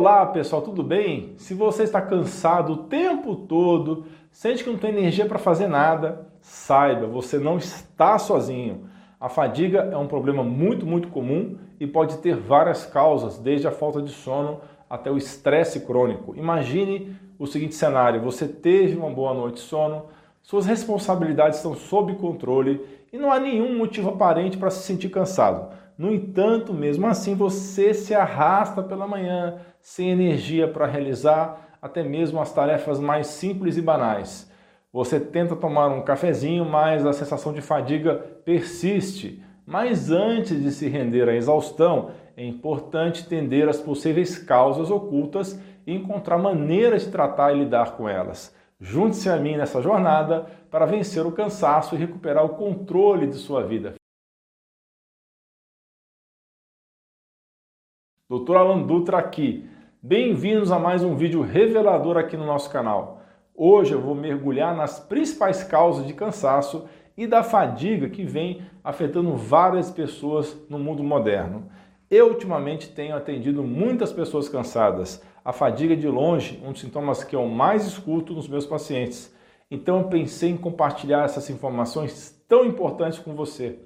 Olá pessoal, tudo bem? Se você está cansado o tempo todo, sente que não tem energia para fazer nada, saiba, você não está sozinho. A fadiga é um problema muito, muito comum e pode ter várias causas, desde a falta de sono até o estresse crônico. Imagine o seguinte cenário: você teve uma boa noite de sono, suas responsabilidades estão sob controle e não há nenhum motivo aparente para se sentir cansado. No entanto, mesmo assim, você se arrasta pela manhã, sem energia para realizar até mesmo as tarefas mais simples e banais. Você tenta tomar um cafezinho, mas a sensação de fadiga persiste. Mas antes de se render à exaustão, é importante entender as possíveis causas ocultas e encontrar maneiras de tratar e lidar com elas. Junte-se a mim nessa jornada para vencer o cansaço e recuperar o controle de sua vida. Dr. Alan Dutra aqui. Bem-vindos a mais um vídeo revelador aqui no nosso canal. Hoje eu vou mergulhar nas principais causas de cansaço e da fadiga que vem afetando várias pessoas no mundo moderno. Eu ultimamente tenho atendido muitas pessoas cansadas. A fadiga é de longe, um dos sintomas que eu mais escuto nos meus pacientes. Então eu pensei em compartilhar essas informações tão importantes com você.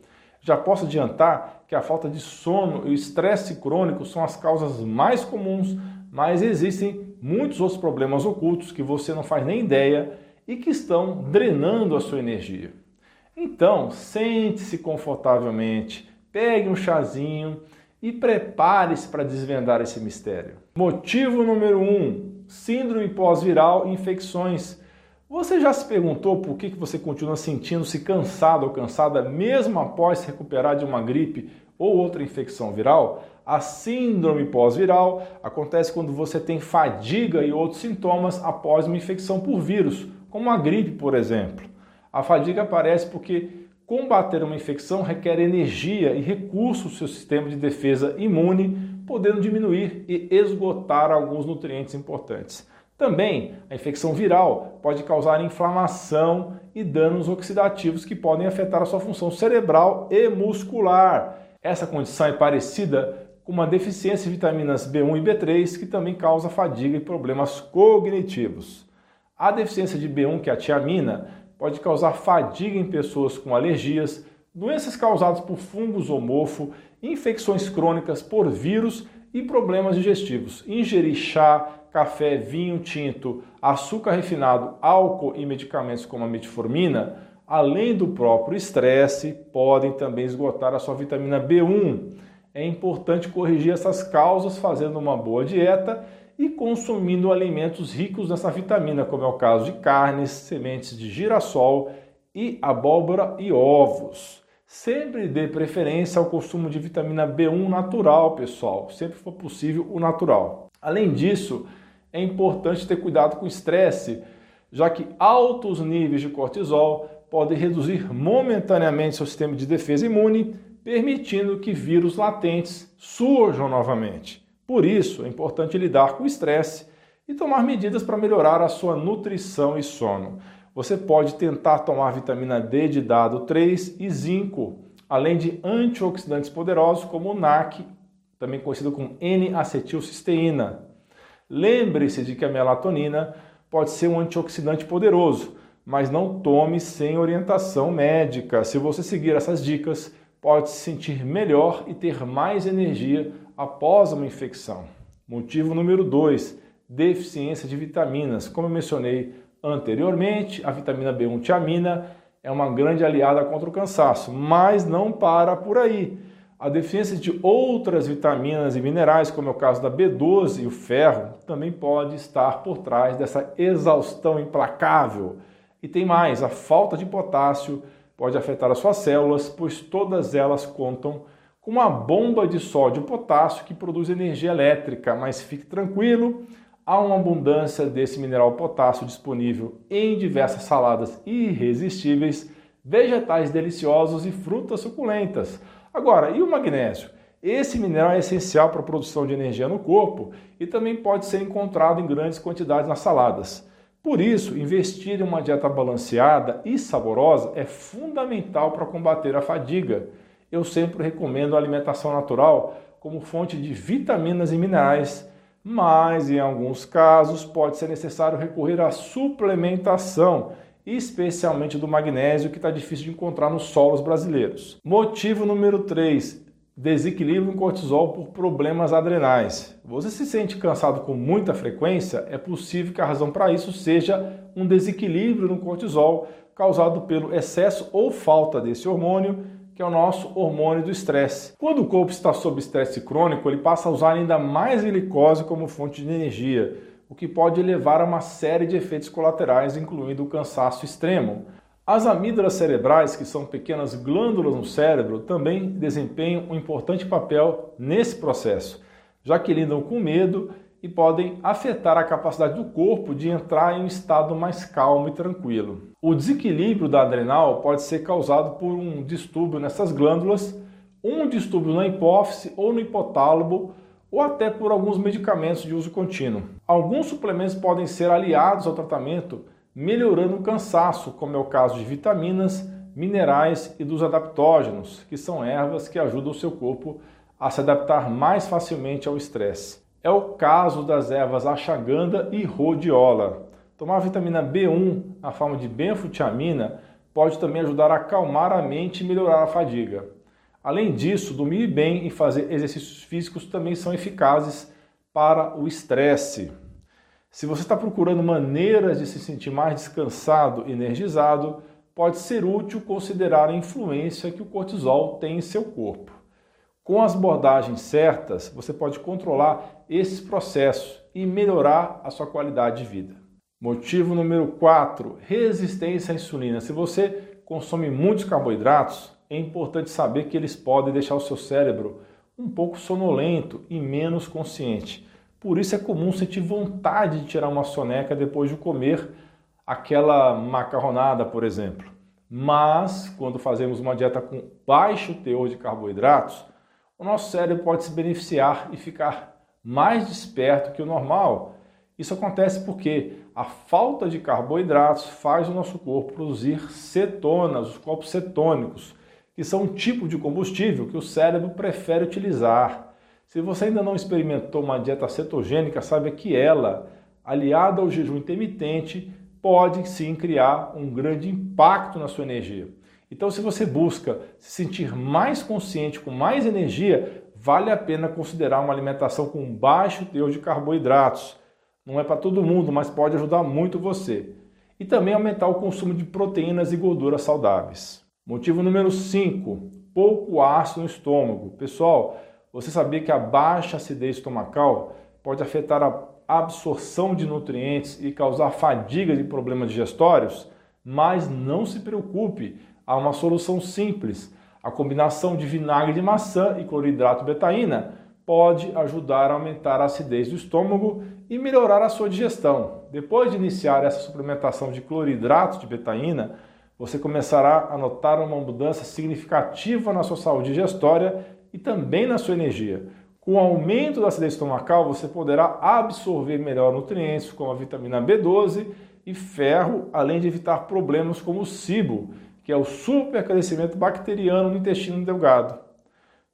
Já posso adiantar que a falta de sono e o estresse crônico são as causas mais comuns, mas existem muitos outros problemas ocultos que você não faz nem ideia e que estão drenando a sua energia. Então, sente-se confortavelmente, pegue um chazinho e prepare-se para desvendar esse mistério. Motivo número 1: um, síndrome pós-viral e infecções. Você já se perguntou por que você continua sentindo-se cansado ou cansada mesmo após se recuperar de uma gripe ou outra infecção viral? A síndrome pós-viral acontece quando você tem fadiga e outros sintomas após uma infecção por vírus, como a gripe, por exemplo. A fadiga aparece porque combater uma infecção requer energia e recursos do seu sistema de defesa imune, podendo diminuir e esgotar alguns nutrientes importantes. Também a infecção viral pode causar inflamação e danos oxidativos que podem afetar a sua função cerebral e muscular. Essa condição é parecida com uma deficiência de vitaminas B1 e B3 que também causa fadiga e problemas cognitivos. A deficiência de B1, que é a tiamina, pode causar fadiga em pessoas com alergias, doenças causadas por fungos ou mofo, infecções crônicas por vírus e problemas digestivos. Ingerir chá, café, vinho tinto, açúcar refinado, álcool e medicamentos como a metformina, além do próprio estresse, podem também esgotar a sua vitamina B1. É importante corrigir essas causas fazendo uma boa dieta e consumindo alimentos ricos nessa vitamina, como é o caso de carnes, sementes de girassol e abóbora e ovos. Sempre dê preferência ao consumo de vitamina B1 natural, pessoal, sempre for possível o natural. Além disso, é importante ter cuidado com o estresse, já que altos níveis de cortisol podem reduzir momentaneamente seu sistema de defesa imune, permitindo que vírus latentes surjam novamente. Por isso, é importante lidar com o estresse e tomar medidas para melhorar a sua nutrição e sono. Você pode tentar tomar vitamina D de dado 3 e zinco, além de antioxidantes poderosos como o NAC, também conhecido como N-acetilcisteína. Lembre-se de que a melatonina pode ser um antioxidante poderoso, mas não tome sem orientação médica. Se você seguir essas dicas, pode se sentir melhor e ter mais energia após uma infecção. Motivo número 2: deficiência de vitaminas. Como eu mencionei anteriormente, a vitamina B1 tiamina é uma grande aliada contra o cansaço, mas não para por aí. A deficiência de outras vitaminas e minerais, como é o caso da B12 e o ferro, também pode estar por trás dessa exaustão implacável. E tem mais, a falta de potássio pode afetar as suas células, pois todas elas contam com uma bomba de sódio e potássio que produz energia elétrica, mas fique tranquilo, há uma abundância desse mineral potássio disponível em diversas saladas irresistíveis, vegetais deliciosos e frutas suculentas. Agora, e o magnésio? Esse mineral é essencial para a produção de energia no corpo e também pode ser encontrado em grandes quantidades nas saladas. Por isso, investir em uma dieta balanceada e saborosa é fundamental para combater a fadiga. Eu sempre recomendo a alimentação natural como fonte de vitaminas e minerais mas em alguns casos pode ser necessário recorrer à suplementação, especialmente do magnésio, que está difícil de encontrar nos solos brasileiros. Motivo número 3: desequilíbrio em cortisol por problemas adrenais. Você se sente cansado com muita frequência? É possível que a razão para isso seja um desequilíbrio no cortisol causado pelo excesso ou falta desse hormônio que é o nosso hormônio do estresse. Quando o corpo está sob estresse crônico, ele passa a usar ainda mais glicose como fonte de energia, o que pode levar a uma série de efeitos colaterais, incluindo o cansaço extremo. As amígdalas cerebrais, que são pequenas glândulas no cérebro, também desempenham um importante papel nesse processo, já que lidam com medo e podem afetar a capacidade do corpo de entrar em um estado mais calmo e tranquilo. O desequilíbrio da adrenal pode ser causado por um distúrbio nessas glândulas, um distúrbio na hipófise ou no hipotálamo, ou até por alguns medicamentos de uso contínuo. Alguns suplementos podem ser aliados ao tratamento, melhorando o cansaço, como é o caso de vitaminas, minerais e dos adaptógenos, que são ervas que ajudam o seu corpo a se adaptar mais facilmente ao estresse. É o caso das ervas ashwagandha e rhodiola. Tomar vitamina B1 na forma de benfotiamina pode também ajudar a acalmar a mente e melhorar a fadiga. Além disso, dormir bem e fazer exercícios físicos também são eficazes para o estresse. Se você está procurando maneiras de se sentir mais descansado energizado, pode ser útil considerar a influência que o cortisol tem em seu corpo. Com as abordagens certas, você pode controlar esses processos e melhorar a sua qualidade de vida. Motivo número 4, resistência à insulina. Se você consome muitos carboidratos, é importante saber que eles podem deixar o seu cérebro um pouco sonolento e menos consciente. Por isso é comum sentir vontade de tirar uma soneca depois de comer aquela macarronada, por exemplo. Mas quando fazemos uma dieta com baixo teor de carboidratos, o nosso cérebro pode se beneficiar e ficar mais desperto que o normal. Isso acontece porque a falta de carboidratos faz o nosso corpo produzir cetonas, os corpos cetônicos, que são um tipo de combustível que o cérebro prefere utilizar. Se você ainda não experimentou uma dieta cetogênica, saiba que ela, aliada ao jejum intermitente, pode sim criar um grande impacto na sua energia. Então, se você busca se sentir mais consciente, com mais energia, vale a pena considerar uma alimentação com baixo teor de carboidratos. Não é para todo mundo, mas pode ajudar muito você. E também aumentar o consumo de proteínas e gorduras saudáveis. Motivo número 5: pouco ácido no estômago. Pessoal, você sabia que a baixa acidez estomacal pode afetar a absorção de nutrientes e causar fadiga de problemas digestórios? Mas não se preocupe, há uma solução simples. A combinação de vinagre de maçã e cloridrato betaína pode ajudar a aumentar a acidez do estômago e melhorar a sua digestão. Depois de iniciar essa suplementação de cloridrato de betaína, você começará a notar uma mudança significativa na sua saúde digestória e também na sua energia. Com o aumento da acidez estomacal, você poderá absorver melhor nutrientes como a vitamina B12 e ferro, além de evitar problemas como o SIBO, que é o supercrescimento bacteriano no intestino delgado.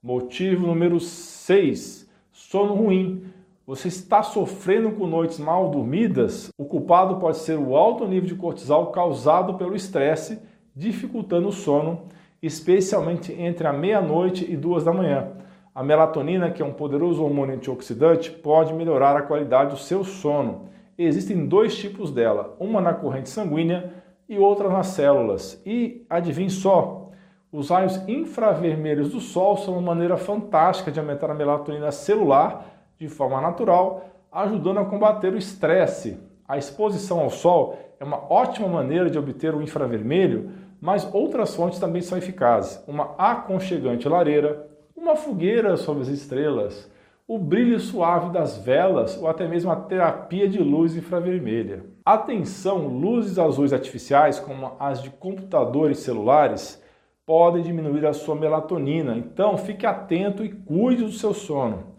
Motivo número 6: sono ruim. Você está sofrendo com noites mal dormidas? O culpado pode ser o alto nível de cortisol causado pelo estresse, dificultando o sono, especialmente entre a meia-noite e duas da manhã. A melatonina, que é um poderoso hormônio antioxidante, pode melhorar a qualidade do seu sono. Existem dois tipos dela, uma na corrente sanguínea e outra nas células. E adivinhe só, os raios infravermelhos do Sol são uma maneira fantástica de aumentar a melatonina celular de forma natural, ajudando a combater o estresse. A exposição ao Sol é uma ótima maneira de obter o infravermelho, mas outras fontes também são eficazes. Uma aconchegante lareira, uma fogueira sob as estrelas, o brilho suave das velas ou até mesmo a terapia de luz infravermelha. Atenção, luzes azuis artificiais, como as de computadores celulares, podem diminuir a sua melatonina, então fique atento e cuide do seu sono.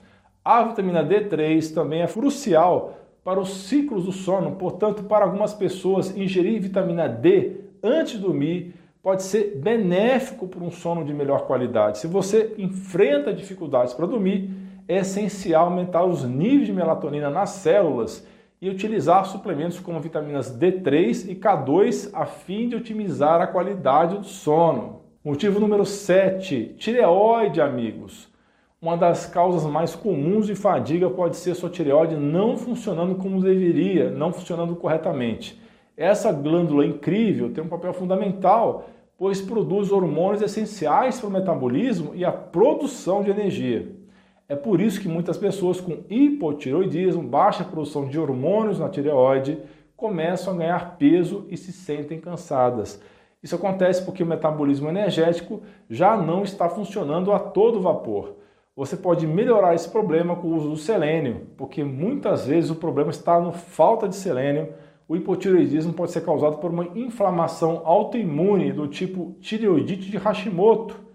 A vitamina D3 também é crucial para os ciclos do sono, portanto, para algumas pessoas, ingerir vitamina D antes de dormir pode ser benéfico para um sono de melhor qualidade. Se você enfrenta dificuldades para dormir, é essencial aumentar os níveis de melatonina nas células e utilizar suplementos como vitaminas D3 e K2 a fim de otimizar a qualidade do sono. Motivo número 7, tireoide, amigos. Uma das causas mais comuns de fadiga pode ser sua tireoide não funcionando como deveria, não funcionando corretamente. Essa glândula incrível tem um papel fundamental, pois produz hormônios essenciais para o metabolismo e a produção de energia. É por isso que muitas pessoas com hipotiroidismo, baixa produção de hormônios na tireoide, começam a ganhar peso e se sentem cansadas. Isso acontece porque o metabolismo energético já não está funcionando a todo vapor. Você pode melhorar esse problema com o uso do selênio, porque muitas vezes o problema está no falta de selênio. O hipotiroidismo pode ser causado por uma inflamação autoimune do tipo tireoidite de Hashimoto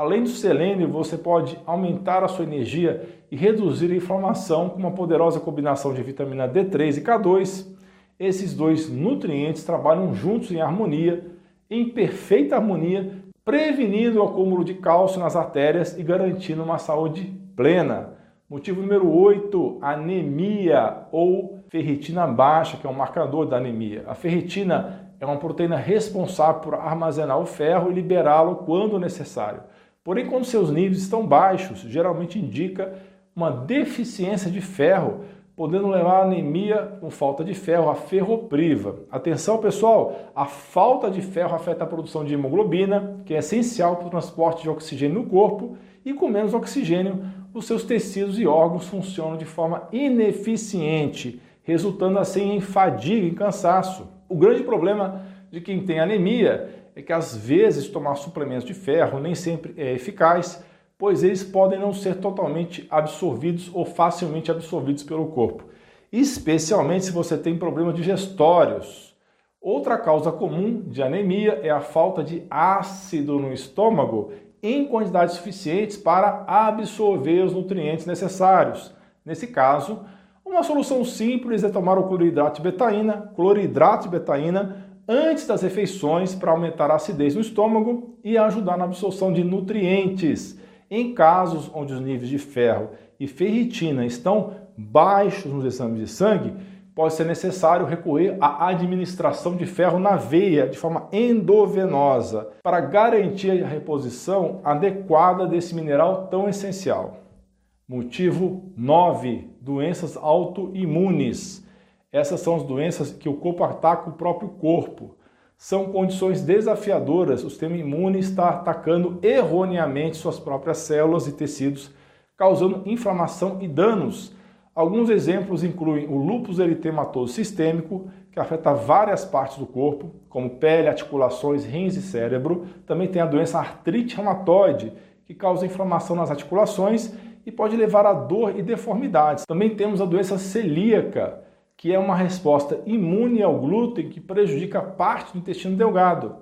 Além do selênio, você pode aumentar a sua energia e reduzir a inflamação com uma poderosa combinação de vitamina D3 e K2. Esses dois nutrientes trabalham juntos em harmonia, em perfeita harmonia, prevenindo o acúmulo de cálcio nas artérias e garantindo uma saúde plena. Motivo número 8, anemia ou ferritina baixa, que é um marcador da anemia. A ferritina é uma proteína responsável por armazenar o ferro e liberá-lo quando necessário. Porém, quando seus níveis estão baixos, geralmente indica uma deficiência de ferro, podendo levar a anemia com falta de ferro, a ferropriva. Atenção, pessoal, a falta de ferro afeta a produção de hemoglobina, que é essencial para o transporte de oxigênio no corpo, e com menos oxigênio, os seus tecidos e órgãos funcionam de forma ineficiente, resultando assim em fadiga e cansaço. O grande problema de quem tem anemia é que às vezes tomar suplementos de ferro nem sempre é eficaz, pois eles podem não ser totalmente absorvidos ou facilmente absorvidos pelo corpo, especialmente se você tem problemas digestórios. Outra causa comum de anemia é a falta de ácido no estômago em quantidades suficientes para absorver os nutrientes necessários. Nesse caso, uma solução simples é tomar o cloridrato de betaína, cloridrato de betaína antes das refeições para aumentar a acidez no estômago e ajudar na absorção de nutrientes. Em casos onde os níveis de ferro e ferritina estão baixos nos exames de sangue, pode ser necessário recorrer à administração de ferro na veia de forma endovenosa para garantir a reposição adequada desse mineral tão essencial. Motivo 9: doenças autoimunes. Essas são as doenças que o corpo ataca o próprio corpo. São condições desafiadoras. O sistema imune está atacando erroneamente suas próprias células e tecidos, causando inflamação e danos. Alguns exemplos incluem o lúpus eritematoso sistêmico, que afeta várias partes do corpo, como pele, articulações, rins e cérebro. Também tem a doença artrite reumatoide, que causa inflamação nas articulações e pode levar a dor e deformidades. Também temos a doença celíaca, que é uma resposta imune ao glúten que prejudica parte do intestino delgado.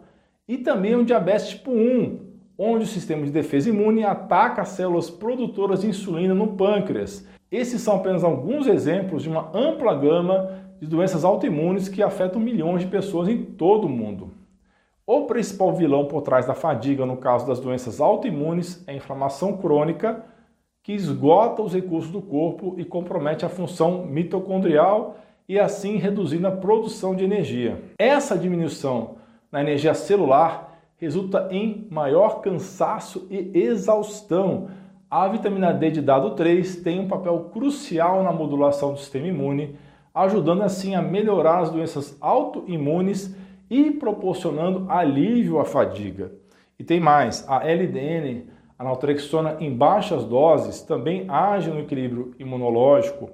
E também o diabetes tipo 1, onde o sistema de defesa imune ataca as células produtoras de insulina no pâncreas. Esses são apenas alguns exemplos de uma ampla gama de doenças autoimunes que afetam milhões de pessoas em todo o mundo. O principal vilão por trás da fadiga no caso das doenças autoimunes é a inflamação crônica, que esgota os recursos do corpo e compromete a função mitocondrial e assim reduzindo a produção de energia. Essa diminuição na energia celular resulta em maior cansaço e exaustão. A vitamina D de dado 3 tem um papel crucial na modulação do sistema imune, ajudando assim a melhorar as doenças autoimunes e proporcionando alívio à fadiga. E tem mais, a LDN, a naltrexona em baixas doses, também age no equilíbrio imunológico,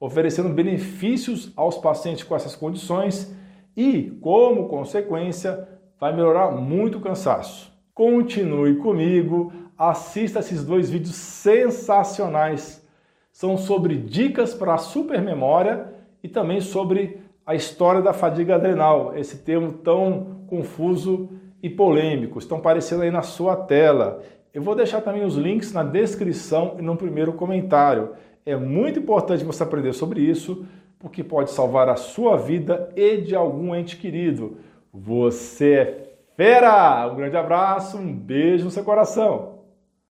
oferecendo benefícios aos pacientes com essas condições e, como consequência, vai melhorar muito o cansaço. Continue comigo, assista esses dois vídeos sensacionais. São sobre dicas para supermemória e também sobre a história da fadiga adrenal, esse termo tão confuso e polêmico. Estão aparecendo aí na sua tela. Eu vou deixar também os links na descrição e no primeiro comentário. É muito importante você aprender sobre isso, porque pode salvar a sua vida e de algum ente querido. Você é fera! Um grande abraço, um beijo no seu coração.